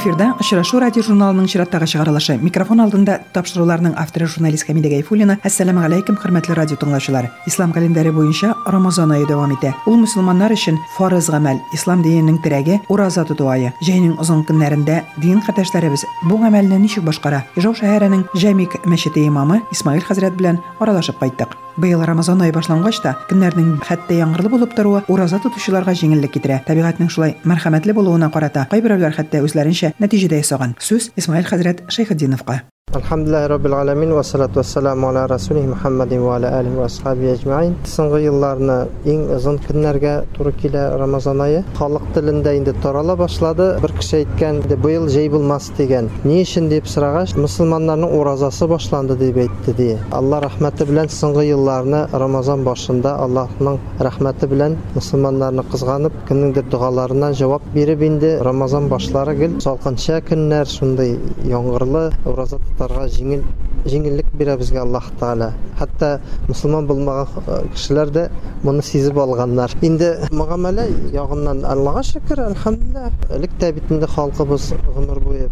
эфир, да? Очрашу радио журналының чираттагы чыгарылышы микрофон алдында тапшыруларның авторы журналист хамида гайфуллина. Ассаламу алейкум хөрмәтле радио тыңлаучылар ислам календаре буенча рамазан айы дәвам итә. Ул мөселманнар өчен фарыз гамәл ислам диненең терәге ураза тоту айы. Җәйнең озын көннәрендә дин кардәшләребез бу гамәлне ничек башкара ижау шәһәренең җәмик мәчете имамы исмаил хәзрәт белән аралашып кайттык быел рамазан айы башлангач та көннәрнең хәтта яңгырлы булып торуы ураза тотучыларга җиңеллек китерә табигатьнең шулай мәрхәмәтле булуына карата кайберәүләр хәтта үзләренчә нәтиҗәдә ясаган сүз исмаил хәзрәт шәйхетдиновка Alhamdulillah Rabbil Alamin ve selamu ala Resulih Muhammedin ve ala alihi ve ashabi ecmain. Соңгы елларны иң озын көннәргә туры килә Рамазан. Халык телендә инде тарала башлады. Бер кеше әйткән, быел җәй булмас дигән. Ни өчен дип сорагач, мөселманнарның уразасы башланды дип әйтте ди. Алла рәхмәте белән соңгы елларны Рамазан башында Аллаһның рәхмәте белән мөселманнарны кызганып, кемнеңдер дугаларына җавап биреп инде Рамазан башлары гел салкынча көннәр, шундый яңгырлы ураза тотарга җиңел җиңеллек бирә безгә Аллаһ Таала. Хәтта мусламан булмаган кешеләр дә моны сизеп алганнар. Инде мөгамәлә ягыннан Аллаһка шөкер, әлхәмдүлилләh. Элек тә бит инде халкыбыз гомер буе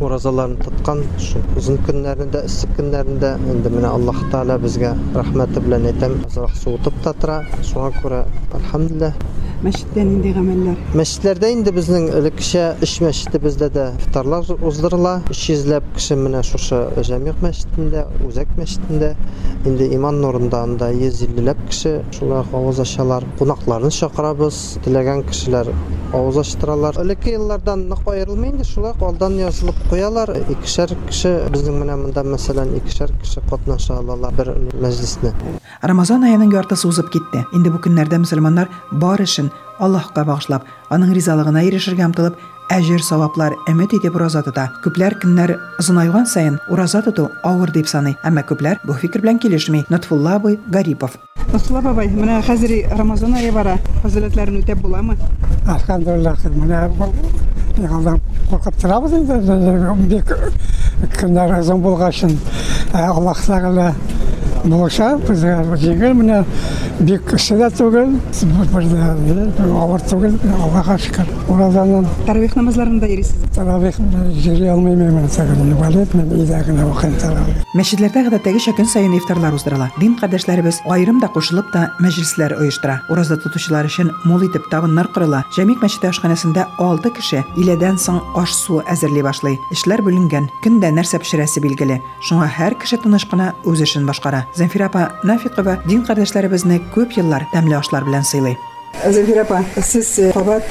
уразаларын тоткан, шу узын көннәрендә, иссек көннәрендә инде менә Аллаһ Таала безгә рәхмәте белән әйтәм, азрак суытып та тора. Шуңа. Məşiddən indi əməllər. Məşidlərdə indi bizning ilkişə iş məşidi bizdə də iftarlar uzdurula. 200-ləb kişi minə şuşa Cəmiyyət məscidində, Uzək məscidində, indi İman nurundanda 150-ləb kişi şular havuz aşalar, qonaqlarını çağırabız. Diləyən kişilər havuz açdıralar. İlki illərdən nıq ayrılmayındı. Şular aldan yazılıb qoyalar. İkişər kişi bizning minə bunda məsələn ikişər kişi qatnaşa alarlar bir məclisni. Ramazan ayının yartısı uzub getdi. İndi bu günlərdə müsəlmanlar barışın аллаһка багышлап аның ризалыгына ирешергә омтылып әҗер саваплар өмет итеп ураза тота. Күпләр көннәр озынайган саен ураза тоту авыр дип саный әмма күпләр бу фикер белән килешми. Нотфулла абый гарипов. Насулла бабай, менә хәзер Рамазан ае бара. Фазиләтләрен үтәп буламы? Alhamdulillah, менә алдан куркып торабыз инде, бик көннәр озын булгачын, Аллаһ Тәгалә булса, безгә җиңел менә бик кеше дә түгел, бер авыр түгел, Аллаһка шөкер. Уразаннан Таравих намазларында йөрисез. таравих җыри алмыйм мен сәгән валет мен идә генә вакыт таравих. Мәчетләрдә гадәттәгечә көн саен ифтарлар уздырыла. Дин кардәшләребез аерым да кушылып та мәҗлесләр оештыра. Ураза тотучылар өчен мул итеп табыннар корыла. Җәмик мәчете ашханәсендә 6 кеше иләдән соң аш-су әзерли башлый. Эшләр бүленгән. Көндә нәрсә пешерәсе билгеле. Шуңа һәр кеше тыныч кына үз эшен башкара. Зәнфира апа Нафикова дин кардәшләребезне күп еллар тәмле ашлар белән сыйлый. Зәнфира апа, сез кабат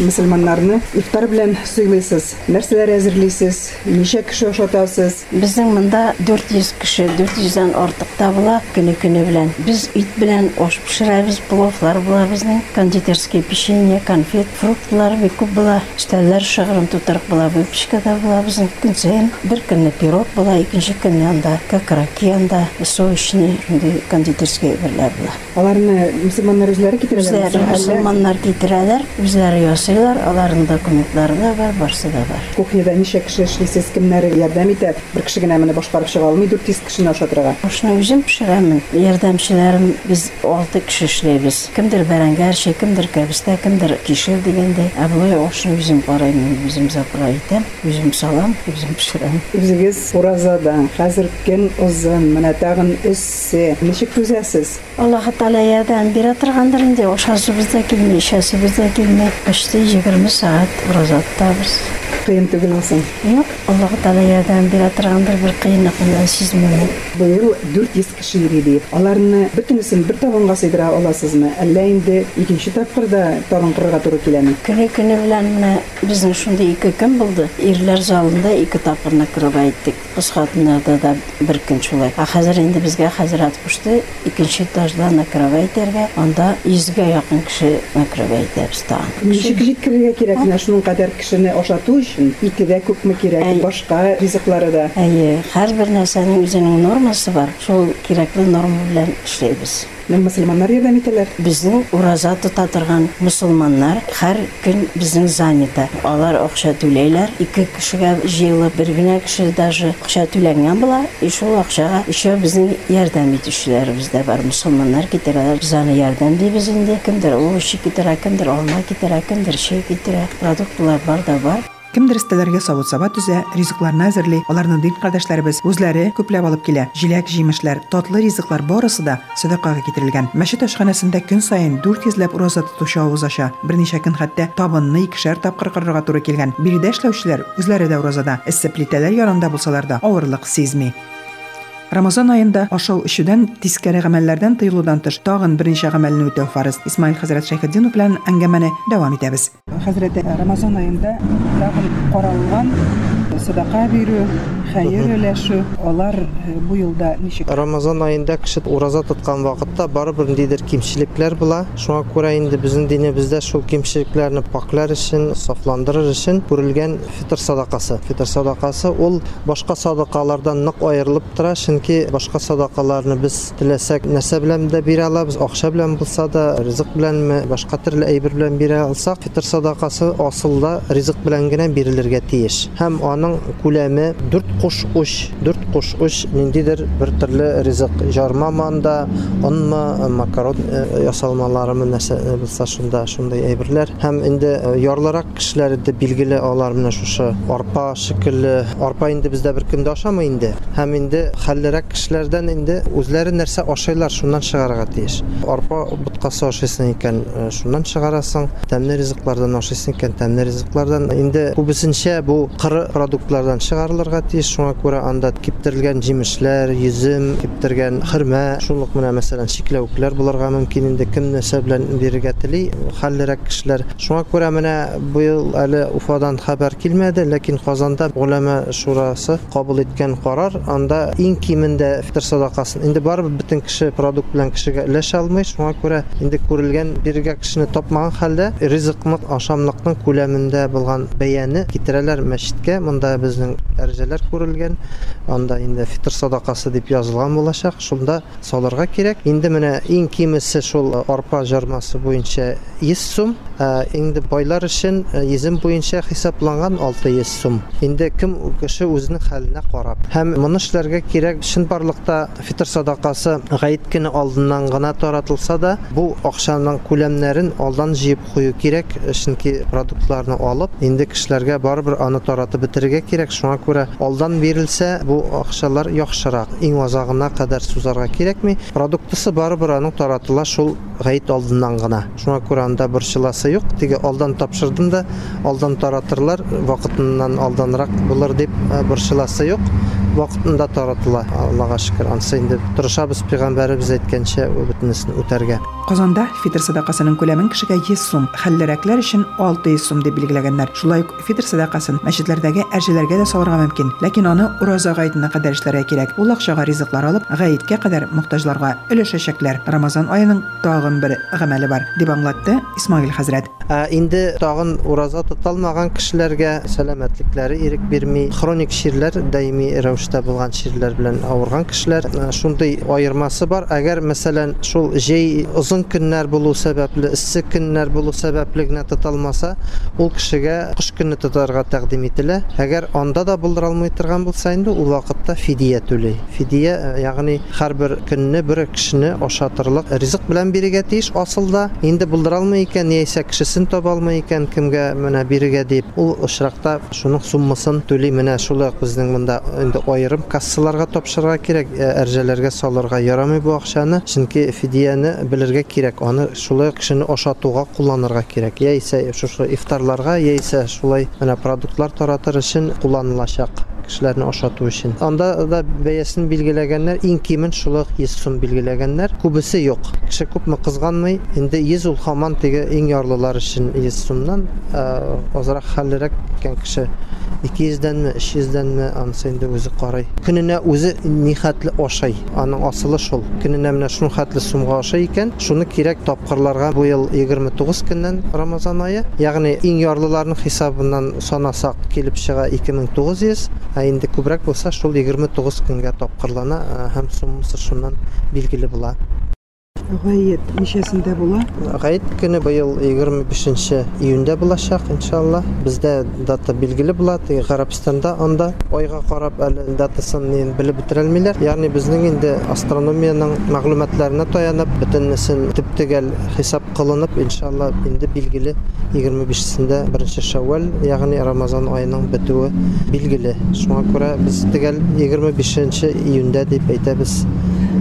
мөселманнарны ифтар белән сыйлыйсыз. Нәрсәләр әзерлисез? Ничә кеше ашатасыз? Безнең монда 400 кеше, 400-дән артык табыла көне-көне белән. Без ит белән аш пешерәбез, пловлар була безнең, кондитерские печенье, конфет, фруктлар бик күп була. Штәлләр шыгрым тутырык була, выпечкада була безнең. Көн саен бер көнне пирог була, икенче көнне анда какараки анда, соочный, шундый кондитерские берләр була. Аларны мөселманнар үзләре китерәләр. Үзләре мөселманнар китерәләр, үзләре ясыйлар, аларның документлары да бар, барсы да бар. Кухняда ничә кеше эшлисез, кемнәр ярдәм итә? Бер кеше генә моны башкарып чыга алмый, 400 кешене ашатырга. Ошны үзем пешерәмен. Ярдәмчеләрем без 6 кеше эшләйбез. Кемдер бәрәңгәр шей, кемдер кәбестә, кемдер кишер дигәндәй. Ә булай ошны үзем караймын, үзем закыра итәм, үзем салам, үзем пешерәм. Үзегез уразада хәзер көн узын, менә тагын өссе. Ничек түзәсез? Аллаһ Таала ярдәм бирә торгандыр инде. Ошасыбыз bizdagi misha bizdagi işte 20 soat ro'za tutamiz Кыен түгел соң. Юк, Аллаһ Таала ярдәм бирә торгандыр бер кыенлыкны сизмәм. Быел 400 кеше йөри дип. Аларны бөтенесен бер табынга сыйдыра аласызмы? Әллә инде икенче тапкырда табын кырырга туры киләме? Көне-көне белән менә безнең шундый ике көн булды. Ирләр залында ике тапкырны кырып әйттек. Кыз хатыннарда да бер көн шулай. Ә хәзер инде безгә хәзрәт кушты, икенче этажда накрып әйтергә, анда 100гә якын кеше накрып әйтәбез та. Ничек җиткерергә кирәк менә шуның кадәр кешене ашату өчен? Икедә күпме кирәк? Әй. Башка ризыклары да. Әйе, һәрбер нәрсәнең үзенең нормасы бар. Шул кирәкле норма белән эшләйбез. Менә мөселманнар ярдәм итәләр. Безнең ураза тота торган мусулманнар һәр көн безнең занята. Алар акча түләйләр. Ике кешегә җыелып, бер генә кеше даже акча түләнгән була. И шул акчага еще безнең ярдәм итүчеләребез дә бар. Мусулманнар китерәләр. Без аны ярдәм дибез инде. Кемдер овощи китерә, кемдер алма китерә, кемдер чәй китерә. Продуктлар бар да бар. кемдер стелләргә савыт-саба түзә, ризыкларны әзерли, аларны дин кардәшләребез үзләре күпләп алып килә. Җиләк, җимешләр, татлы ризыклар барысы да садакага китерелгән. Мәчет ашханасында көн саен 4 йөзләп роза тотучы авыз аша. Берничә көн хәтта табынны икешәр тапкыр кырырга туры килгән. Биредә эшләүчеләр үзләре дә розада, эссе плитәләр янында булсалар да авырлык сизми. Рамазан айында ашау ишүдән тискәре гамәлләрдән тыелудан тыш тагын берничә гамәлне үтәү фарыз. Исмаил хәзрәт Шәйхетдинов белән әңгәмәне дәвам итәбез. Хәзрәт Рамазан айында тагын каралган садака бирү, хәер өләшү, алар бу елда ничек? Рамазан айында кеше ураза тоткан вакытта барыбер ниндидер кимчелекләр була. Шуңа күрә инде безнең динебездә шул кимчелекләрне паклар өчен, сафландырыр өчен күрелгән фитр садакасы. Фитр садакасы ул башка садакалардан нык аерылып тора, чөнки башка садакаларны без теләсәк нәрсә белән дә бирә алабыз, акча белән булса да, ризык беләнме, башка төрле әйбер белән бирә алсак, фитр садакасы асылда ризык белән генә бирелергә тиеш. Һәм аның күләме 4 куш уч, 4 куш уч ниндидер бер төрле ризык жарма манда, онмы, макарон э, ясалмаларымы нәрсә э, булса шунда шундай әйберләр. Һәм инде э, ярлырак кешеләр дә билгеле алар менә шушы арпа шикелле, арпа инде бездә бер көндә ашамый инде. Һәм инде хәллерәк кешеләрдән инде үзләре нәрсә ашыйлар, шуннан чыгарга тиеш. Арпа буткасы ашыйсың икән, э, шуннан чыгарасың. Тәмле ризыклардан ашыйсың икән, тәмле ризыклардан. Инде күбесенчә бу кыры продуктлардан чыгарылырга тиеш. Шуңа күрә анда киптерелгән җимешләр, йөзем, киптергән хөрмә, шулык менә мәсәлән чикләвекләр булырга мөмкин инде кем нәрсә белән бирергә тели, хәллерәк кешеләр. Шуңа күрә менә бу ел әле Уфадан хәбәр килмәде, ләкин Казанда улама шурасы кабул иткән карар, анда иң кимендә фитр садакасын. Инде барыбер бөтен кеше продукт белән кешегә өләшә алмый, шуңа күрә инде күрелгән бирергә кешене тапмаган хәлдә ризыкны ашамлыкның күләмендә булган бәяне китерәләр мәчеткә. Монда безнең әрҗәләр күрелгән. Анда инде фитр садакасы дип язылган булачак. Шунда салырга кирәк. Инде менә иң кимесе шул арпа жармасы буенча 100 сум, ә, инде байлар өчен ә, йөзем буенча хисапланган 600 сум. Инде кем кеше үзенең хәленә карап. Һәм моны эшләргә кирәк шын барлыкта фитр садакасы гаит көне алдыннан гына таратылса да, бу акчаның күләмнәрен алдан җыеп кую кирәк, чөнки продуктларны алып, инде кешеләргә барыбер аны таратып бетерергә кирәк. Шуңа күрә алдан бирелсә, бу акчалар яхшырак. Иң азагына кадәр сузарга кирәкми. Продуктысы барыбер аның таратыла шул гаит алдыннан гына. Шуңа күрә анда борчыласы юк. Теге алдан тапшырдым да, алдан таратырлар, вакытыннан алданрак дип ә, борчыласы юк. Вакытында таратыла. Аллага шөкер. Ансы инде тырышабыз пәйгамбәребез әйткәнчә бөтенесен үтәргә. Казанда фитр садакасының күләмен кешегә 100 сум, хәллерәкләр өчен 600 сум дип билгеләгәннәр. Шулай ук фитр садакасын мәчетләрдәге әрҗәләргә дә салырга мөмкин, ләкин аны ураза гаетенә кадәр эшләргә кирәк. Ул акчага ризыклар алып, гаеткә кадәр мохтаҗларга өләшәчәкләр. Рамазан аеның тагын бер гамәле бар, дип аңлатты Исмаил хәзрәт. Ә, инде тагын ураза тоталмаган кешеләргә сәламәтлекләре ирек бирми, хроник ширләр даими рәвештә булган ширләр белән авырган кешеләр ә, шундый аермасы бар. Әгәр мәсәлән шул җәй озын көннәр булу сәбәпле, эссе көннәр булу сәбәпле генә тоталмаса, ул кешегә кыш көнне тотарга тәкъдим ителә. Әгәр анда да булдыра алмый торган булса инде, ул вакытта фидия түләй. Фидия, ә, ягъни һәрбер көнне бер кешене ашатырлык ризык белән бирергә тиеш. Асылда инде булдыра алмый икән, яисә кешесен таба алмый икән, кемгә менә бирергә дип, ул очракта шуның суммасын түли. Менә шулай безнең монда инде аерым кассаларга тапшырырга кирәк, ә, әрҗәләргә салырга ярамый бу акчаны, чөнки фидияне белергә кирәк. Аны шулай кешене ашатуга кулланырга кирәк. Яисә шушы ифтарларга, яисә шулай менә продуктлар таратыр өчен кулланылачак кешеләрне ашату өчен. Анда да бәясен билгеләгәннәр, иң кимен шулай 100 сум билгеләгәннәр. Күбесе юк. Кеше күпме кызганмый, инде 100 ул һаман теге иң ярлылар өчен 100 сумнан ә, азрак хәллерәк икән кеше 200-дәнме, 300-дәнме, анысы инде үзе карый. Көненә үзе ни хәтле ашай. Аның асылы шул. Көненә менә шул хәтле сумга ашай икән, шуны кирәк тапкырларга бу ел 29 көннән Рамазан айы. Ягъни иң ярлыларның хисабыннан санасак килеп чыга 2900, ә инде күбрәк булса шул 29 көнгә тапкырлана ә, һәм суммасы шуннан билгеле була. Гает ничәсендә була? Гаит көне быел 25 июньдә булачак, иншалла. Бездә дата билгеле була, теге Гарабстанда анда айга карап әле датасын нин белеп бетерелмиләр. Ягъни безнең инде астрономияның мәгълүматларына таянып, бөтеннесен төп-төгәл хисап кылынып, иншалла инде билгеле 25-сендә 1 Шәввал, ягъни Рамазан аеның бетүе билгеле. Шуңа күрә без төгәл 25 июньдә дип әйтәбез.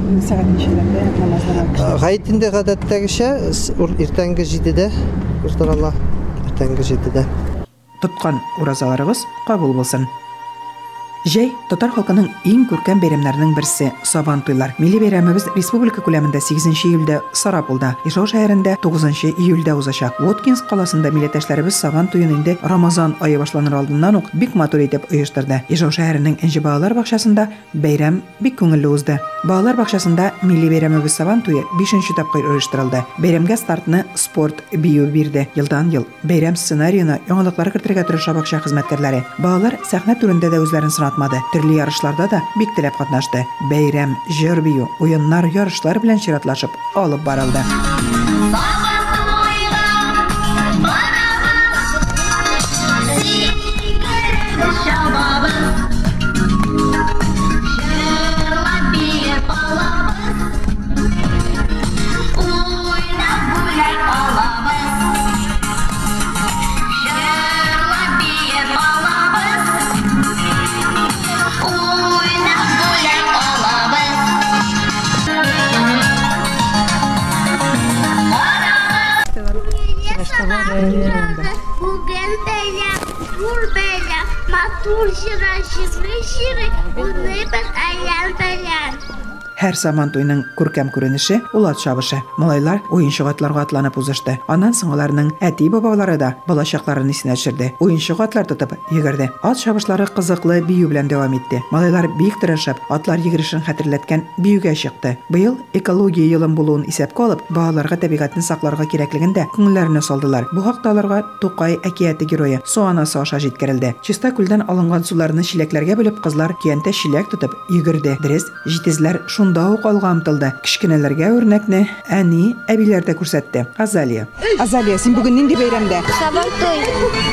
Сәгать ничәләрдә намазлар? Гаит инде гадәттәгечә с- ур- иртәнге 7-дә уздырыла. Иртәнге 7-дә. Тоткан Җәй татар халкының иң күркәм бәйрәмнәренең берсе Сабан туйлар. Милли бәйрәмебез республика күләмендә 8 июльдә Сарапулда, Ижау шәһәрендә 9 июльдә узачак. Воткинс каласында милләттәшләребез Сабан туен инде Рамазан ае башланыр алдыннан ук бик матур итеп оештырды. Ижау шәһәренең Энҗе балалар бакчасында бәйрәм бик күңелле узды. Балалар бакчасында милли бәйрәмебез Сабан туе 5 тапкыр оештырылды. Бәйрәмгә стартны спорт бию бирде. Елдан ел бәйрәм сценарийына яңалыклар кертергә тырыша бакча хезмәткәрләре. Балалар сәхнә түрендә дә үзләрен сынатмады. Төрле ярышларда да бик теләп катнашты. Бәйрәм, җыр бию, уеннар, ярышлар белән чиратлашып алып барылды. vulbelea, maturșira și vrășire, un nebăt aian pe Һәр Сабан туйның күркәм күренеше ул ат чабышы. Малайлар уенчык атларга атланып узышты. Аннан соң аларның әти-бабалары да балачакларын исенә төшерде. Уенчык атлар тотып йөгерде. Ат чабышлары кызыклы бию белән дәвам итте. Малайлар бик тырышып, атлар йөгерешен хәтерләткән биюгә чыкты. Быел экология елын булуын исәпкә алып, балаларга табигатьне сакларга кирәклеген дә күңелләренә салдылар. Бу хакта аларга Тукай әкияте герое Суанасы аша җиткерелде. Чиста күлдән алынган суларны чиләкләргә бөлеп кызлар киянтә чиләк тотып йөгерде. Дөрес, җитезләр шунда ук алга омтылды. Кичкенәләргә үрнәкне әни, әбиләр дә күрсәтте. Азалия. Азалия, син бүгін нинди бәйрәмдә? Sabahtoy,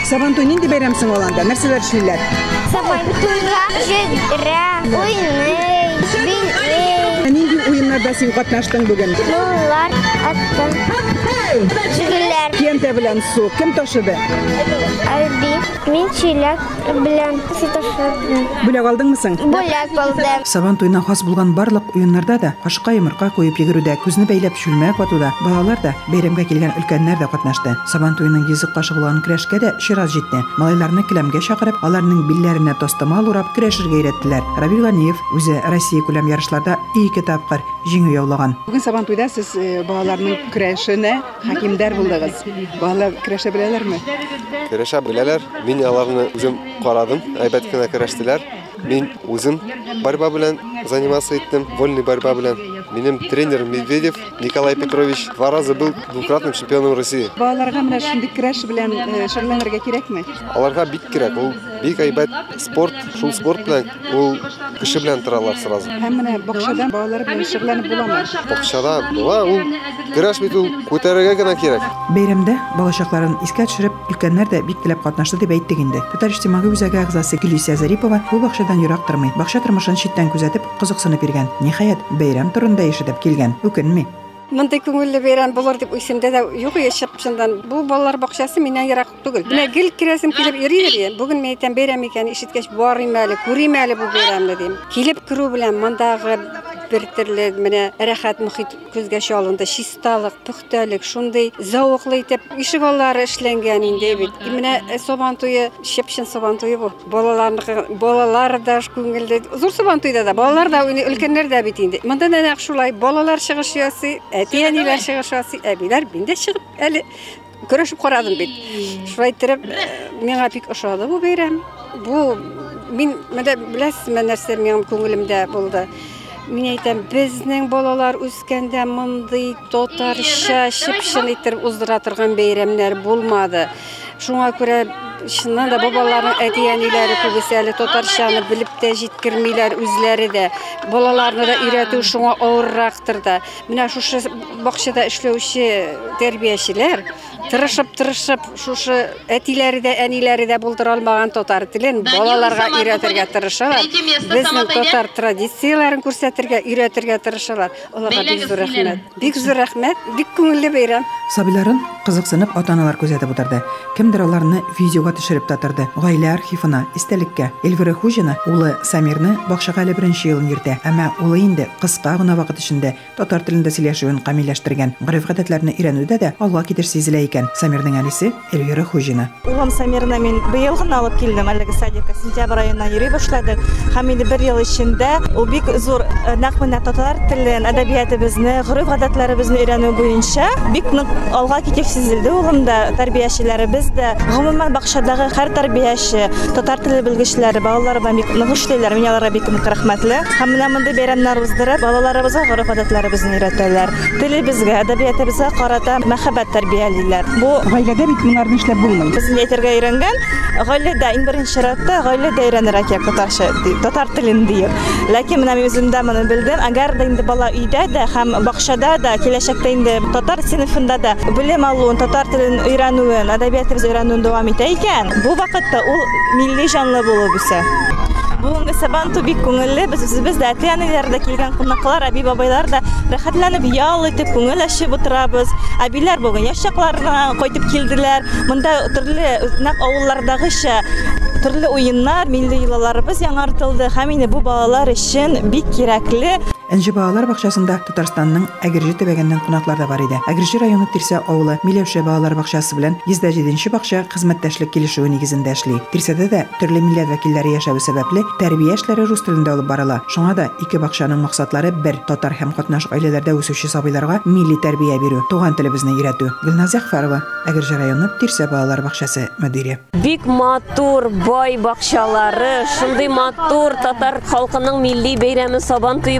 Сабантуй нинди бәйрәмсең ул анда? Нәрсәләр эшлиләр? sabahtoyga жигра, уйный, билей, Нинди уеннарда син катнаштың бүген? нулар, аттым, Киянтә белән су кем ташыды? Мин чиләк белән ситашырдым. Бүләк алдыңмы соң? Бүләк булдым. Сабан туена хас булган барлык уеннарда да кашка йомырка куеп йөгерүдә, күзне бәйләп чүлмәк атуда, балалар да бәйрәмгә килгән өлкәннәр дә катнашты. Сабан туеның йөзек кашы булган көрәшкә дә чират җитте. Малайларны келәмгә чакырып, аларның билләренә тостымал урап көрәшергә өйрәттеләр. Рабил Ганиев үзе Россия күләм ярышларда ике тапкыр җиңү яулаган. Бүген Сабан туйда сез э, балаларның көрәшенә хакимдар булдыгыз. Балалар көрәшә беләләрме? Көрәшә беләләр. Мин аларны үзем карадым. Әйбәт кенә көрәштеләр. Мин үзем борьба белән заниматься иттем, вольный борьба белән. Минем тренер Медведев Николай Петрович два раза был двукратным чемпионом России. Балаларга менә шундый көрәш белән э, шөгыльләнергә кирәкме? Аларга бик кирәк. Ул бик әйбәт спорт. Шул спорт белән ул кеше белән торалар сразу. Һәм менә бакчадан балалар белән шөгыльләнеп буламы? Бакчада була ул көрәш бит ул күтәрергә генә кирәк. Бәйрәмдә балачакларын искә төшереп, өлкәннәр дә бик теләп катнашты дип әйттек инде. Татар иҗтимагый үзәге әгъзасы Гөлисә Зарипова бу бакчадан ерак тормый. Бакча тормышын читтән күзәтеп, кызыксынып йөргән. Ниһаять, бәйрәм турында ишетеп килгән. Үкенми. Мындай күңелле бәйрәм булыр дип уйсымда да юк яшәп шундан. Бу балалар бакчасы миннән ерак түгел. Менә гел керәсем килеп йөриләр. Бүген мен әйтәм бәйрәм икән ишеткәч барыйм әле, күрим әле бу бәйрәмне дим. Килеп керү белән мондагы бер төрле менә рәхәт мөхит күзгә чалынды. Чисталык, пөхтәлек, шундый зауыклы итеп ишек аллары эшләнгән инде бит. Менә э, сабан туе, шепшин сабан туе бу. Балаларны балалар да күңелле. Зур сабан туйда да балалар да өлкәннәр дә бит инде. Монда нәнәк шулай балалар чыгыш ясый, әти-әниләр чыгыш ясый, әбиләр мин дә чыгып әле көрәшеп карадым бит. Шулай итеп, э, миңа бик ошады бу бәйрәм. Бу мин менә беләсезме нәрсә минем күңелемдә булды. Мин әйтәм, безнең балалар үскәндә мондый татарча чыпшын итеп уздыра торган бәйрәмнәр булмады. Шуңа күрә чыннан да бу балаларның әти-әниләре күбесе әле татарчаны белеп тә җиткермиләр үзләре дә. Балаларны да өйрәтү шуңа авыррактыр да. Менә шушы бакчада эшләүче тәрбиячеләр тырышып тырышып шушы әтиләре дә әниләре дә булдыра алмаган татар телен балаларга өйрәтергә тырышалар. Безнең татар традицияләрен күрсәтергә, өйрәтергә тырышалар. Аларга бик зур рәхмәт. Бик зур рәхмәт. Бик күңелле бәйрәм. Сабиларын кызыксынып ата-аналар күзәтеп утырды. Кемдер аларны видеога төшереп татырды. Гаилә архивына, истәлеккә Эльвира Хуҗина улы Самирны бакчага әле беренче елын йөртә, әмма улы инде кыска гына вакыт эчендә татар телендә сөйләшүен камилләштергән. Гореф-гадәтләрне өйрәнүдә дә алга китеш сизелә икән. Самирның әнисе Эльвира Хуҗина. Улым Самирны мин быел гына алып килдем әлеге садикка. Сентябрь аеннан йөри башладык. Һәм инде бер ел эчендә ул бик зур менә татар телен, әдәбиятыбызны, гореф-гадәтләребезне өйрәнү буенча бик нык алга китеп сизелде улымда. Тәрбиячеләребез дә, гомумән бакчадагы һәр тәрбияче, татар теле белгечләре балаларына бик нык эшләйләр. Мин аларга бик нык рәхмәтле. Һәм менә мондый бәйрәмнәр уздырып, балаларыбызга өйрәтәләр. Телебезгә. Бу Гаиләдә бит моңарны эшләп булмый. без әйтергә өйрәнгән гаиләдә иң беренче чиратта гаиләдә өйрәнергә кирәк татарча татар телен диеп ләкин менә мин үземдә моны белдем. Әгәр дә инде бала өйдә дә һәм бакчада да киләчәктә инде татар сыйныфында да белем алуын татар телен өйрәнүен әдәбиятыбыз өйрәнүен дәвам итә икән бу вакытта ул милли җанлы Бүгенге сабанту бик күңелле. Без үзебез дә әти-әниләр дә килгән кунаклар, әби бабайлар да рәхәтләнеп ял итеп күңел ачып утырабыз. Әбиләр бүген яшь чакларына кайтып килделәр. Монда төрле нәкъ авыллардагыча төрле уеннар, милли йолаларыбыз яңартылды. Һәм инде бу балалар өчен бик кирәкле. Энҗе балалар бакчасында Татарстанның Әгерҗе төбәгеннән кунаклар да бар иде. Әгерҗе районы Тирсә авылы Миләүшә балалар бакчасы белән 107нче бакча хезмәттәшлек килешүе нигезендә эшли. Тирсәдә дә төрле милләт вәкилләре яшәве сәбәпле тәрбия эшләре рус телендә алып барыла. Шуңа да ике бакчаның максатлары бер татар һәм катнаш гаиләләрдә үсүче сабыйларга милли тәрбия бирү, туган телебезне өйрәтү. Гөлназ Яхфарова, Әгерҗе районы Тирсә балалар бакчасы мөдире. Бик матур бай бакчалары, шундый матур татар халкының милли бәйрәме Сабан туе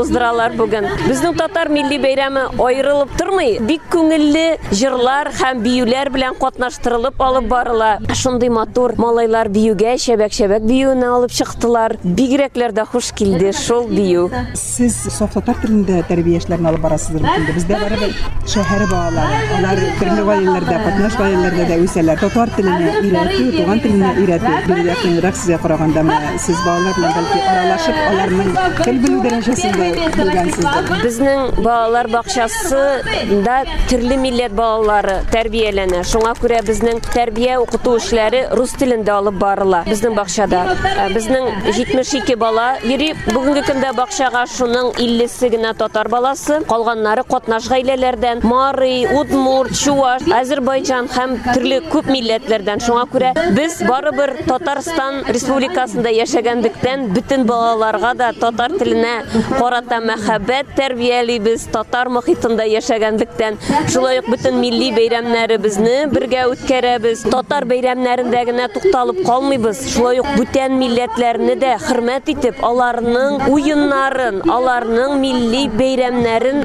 уздыралар бүген. Безнең татар милли бәйрәме аерылып тормый. Бик күңелле җырлар һәм биюләр белән катнаштырылып алып барыла. Шундый матур малайлар биюгә шәбәк-шәбәк биюне алып чыктылар. Бигрәкләр дә хуш килде шул бию. Сез саф татар телендә тәрбия эшләрен алып барасыздыр бит инде. Бездә барыбер шәһәр балалары. Алар төрле гаиләләрдә, катнаш гаиләләрдә дә үсәләр. Татар теленә өйрәтү, туган теленә өйрәтү бик якынрак сезгә караганда сез балалар белән бәлки аралашып, аларның тел белү дәрәҗәсендә Безнең балалар бакчасында төрле милләт балалары тәрбияләнә. Шуңа күрә безнең тәрбия укыту эшләре рус телендә алып барыла. Безнең бакчада Ә, безнең 72 бала йөри. Бүгенге көндә бакчага шуның 50-се генә татар баласы, калганнары катнаш гаиләләрдән, Марый, Удмурт, Чуваш, Азербайҗан һәм төрле күп милләтләрдән. Шуңа күрә без барыбер Татарстан Республикасында яшәгәнлектән бөтен балаларга да татар теленә карата мәхәббәт тәрбиялибез татар мохитында яшәгәнлектән. Шулай ук бөтен милли бәйрәмнәребезне бергә үткәрәбез. Татар бәйрәмнәрендә генә тукталып калмыйбыз. Шулай ук бүтән милләтләрне дә хөрмәт итеп, аларның уеннарын, аларның милли бәйрәмнәрен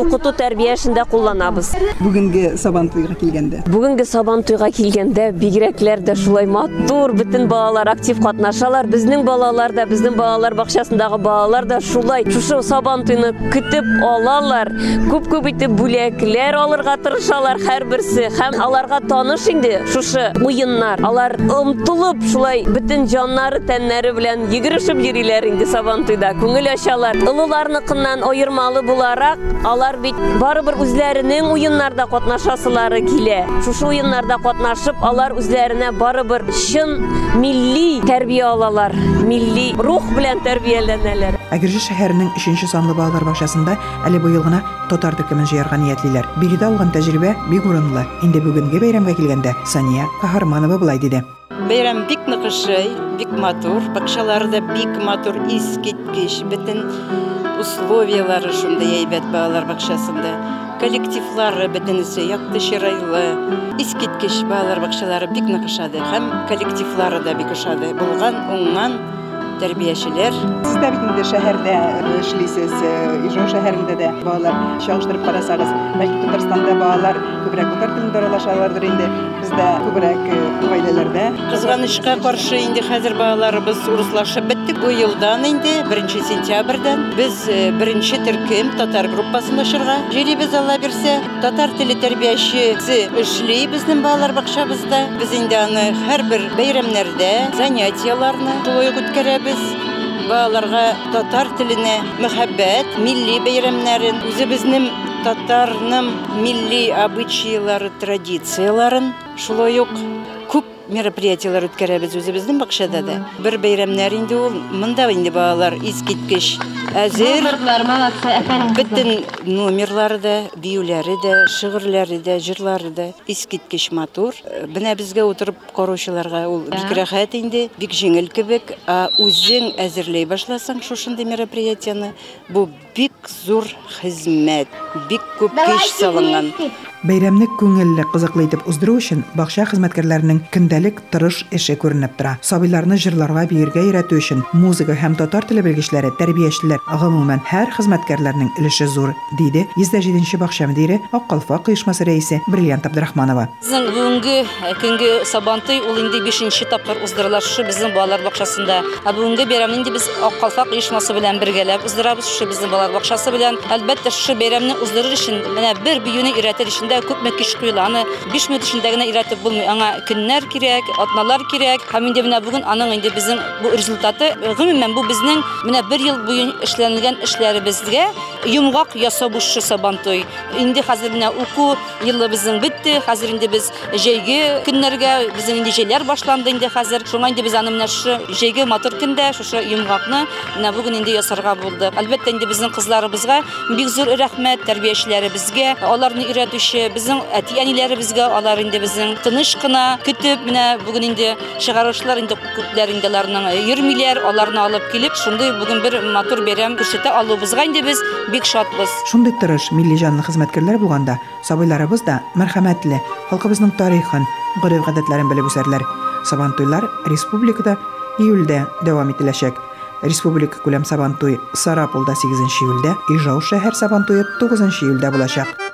укыту тәрбиясендә кулланабыз. Бүгенге Сабан туйга килгәндә. Бүгенге сабан туйга килгәндә бигрәкләр дә шулай матур, бөтен балалар актив катнашалар. Безнең балалар да, безнең балалар бакчасындагы балалар да шулай шушы сабан туйны көтеп алалар. Күп-күп итеп бүләкләр алырга тырышалар һәрберсе. Һәм аларга таныш инде шушы уеннар. Алар омтылып шулай бөтен җаннары, тәннәре белән йөгерешеп йөриләр инде сабан туйда. Күңел ачалар. Олыларныкыннан аермалы буларак, алар бит барыбер үзләренең уеннарда катнашасылары килә. Шушы уеннарда катнашып, алар үзләренә барыбер чын милли тәрбия алалар. Милли рух белән тәрбияләнәләр. Әгерҗе шәһәренең 3нче санлы балалар бу ел гына татар төркемен җыярга ниятлиләр. Биредә алган тәҗрибә бик урынлы. Инде бүгенге бәйрәмгә килгәндә Сания Каһарманова булай диде. Бәйрәм бик ныгышый, бик матур, бакчалары да бик матур, искиткеч, бөтен условиялары шундай әйбәт балалар бакчасында. Коллективлары бөтенесе якты чырайлы, искиткеч балалар бакчалары бик ныгышады һәм коллективлары да бик ошады. Булган уңган тәрбиячеләр Сез дә бит инде шәһәрдә эшлисез, э, Ижау шәһәрендә дә балалар чагыштырып карасагыз, бәлки Татарстанда балалар күбрәк татар телендә аралашалардыр инде. Бездә күбрәк э, гаиләләрдә кызганычка каршы инде хәзер балаларыбыз урыслашып елдан инде 1 сентябрьдән без э, беренче төркем татар группасын ачарга җөрибез алла бирсә татар теле тәрбиячесе эшли безнең балалар бакчабызда без инде аны һәрбер бәйрәмнәрдә занятияларны ук үткәрәбез балаларга татар теленә мәхәббәт милли бәйрәмнәрен үзебезнең татарның милли обычайлары традицияларын шулай ук мероприятиялар үткәрәбез үзебезнең бакчада да. Бер бәйрәмнәр инде ул монда инде балалар искиткеч әзер бөтен номерлары да биюләре дә шигырьләре дә җырлары да искиткеч матур. Менә безгә утырып караучыларга ул бик рәхәт инде бик җиңел кебек. Ә үзең әзерләй башласаң шушындый мероприятияны бу бик зур хезмәт бик күп көч салынган. Бәйрәмне күңелле, кызыклы итеп уздыру өчен бакча хезмәткәрләренең көндәлек тырыш эше күренеп тора. Сабыйларны җырларга биергә өйрәтү өчен музыка һәм татар теле белгечләре, тәрбиячеләр, гомумән һәр хезмәткәрләрнең өлеше зур, диде 107нче бакча мөдире Ак Калфак оешмасы рәисе Бриллиант Абдрахманова. Безнең бүгенге көнгә Сабантуй ул инде 5нче тапкыр уздырыла шушы безнең балалар бакчасында. Ә бүгенге бәйрәмне инде без Ак Калфак оешмасы белән бергәләп уздырабыз шушы безнең балалар бакчасы белән. Әлбәттә шушы бәйрәмне уздырыр өчен менә бер биюне өйрәтер өчен күпме көч куела. Аны 5 минут эчендә генә өйрәтеп булмый. Аңа көннәр кирәк, атналар кирәк. Һәм инде менә бүген аның инде безнең бу результаты гомумән бу безнең менә бер ел буе эшләнелгән эшләребезгә йомгак ясау бу шушы Сабантуй. Инде хәзер менә уку елы безнең бетте. Хәзер инде без җәйге көннәргә безнең инде җәйләр башланды инде хәзер. Шуңа инде без аны менә шушы җәйге матур көндә шушы йомгакны менә бүген инде ясарга булдык. Әлбәттә инде безнең кызларыбызга бик зур рәхмәт тәрбиячеләребезгә, аларны өйрәтүче безнең әти-әниләребезгә, алар инде безнең тыныш кына көтеп менә бүген инде чыгаручылар инде күпләр инде аларның йөрмиләр, аларны алып килеп, шундый бүген бер матур бәйрәм күрсәтә алуыбызга инде без бик шатбыз. Шундый тырыш милли җанлы хезмәткәрләр булганда, сабыйларыбыз да мәрхәмәтле, халкыбызның тарихын, гореф-гадәтләрен белеп үсәрләр. Сабантуйлар республикада июльдә дәвам ителәчәк. Республика күләм Сабантуй Сарапулда 8 июльдә, Ижау шәһәр Сабантуе 9 июльдә булачак.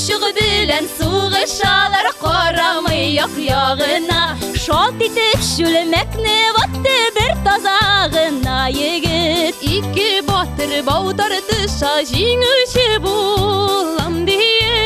Капчыгы белән сугышалар карамый як-ягына Шалт итеп шүлмәкне ватты бер тазагына егет Ике батыр баутар тыша җиңүче булам диеп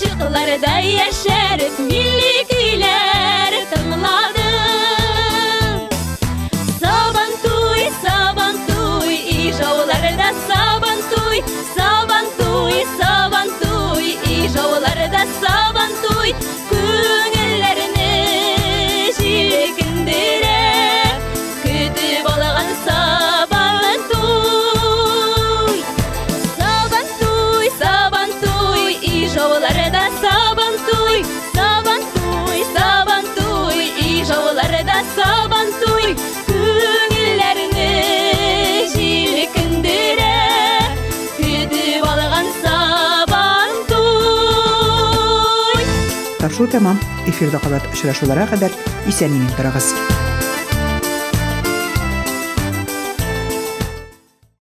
Карт карчыкларда яшәреп милли көйләр тапшыру тәмам эфирдә кабат очрашуларга кадәр исән-имин торыгыз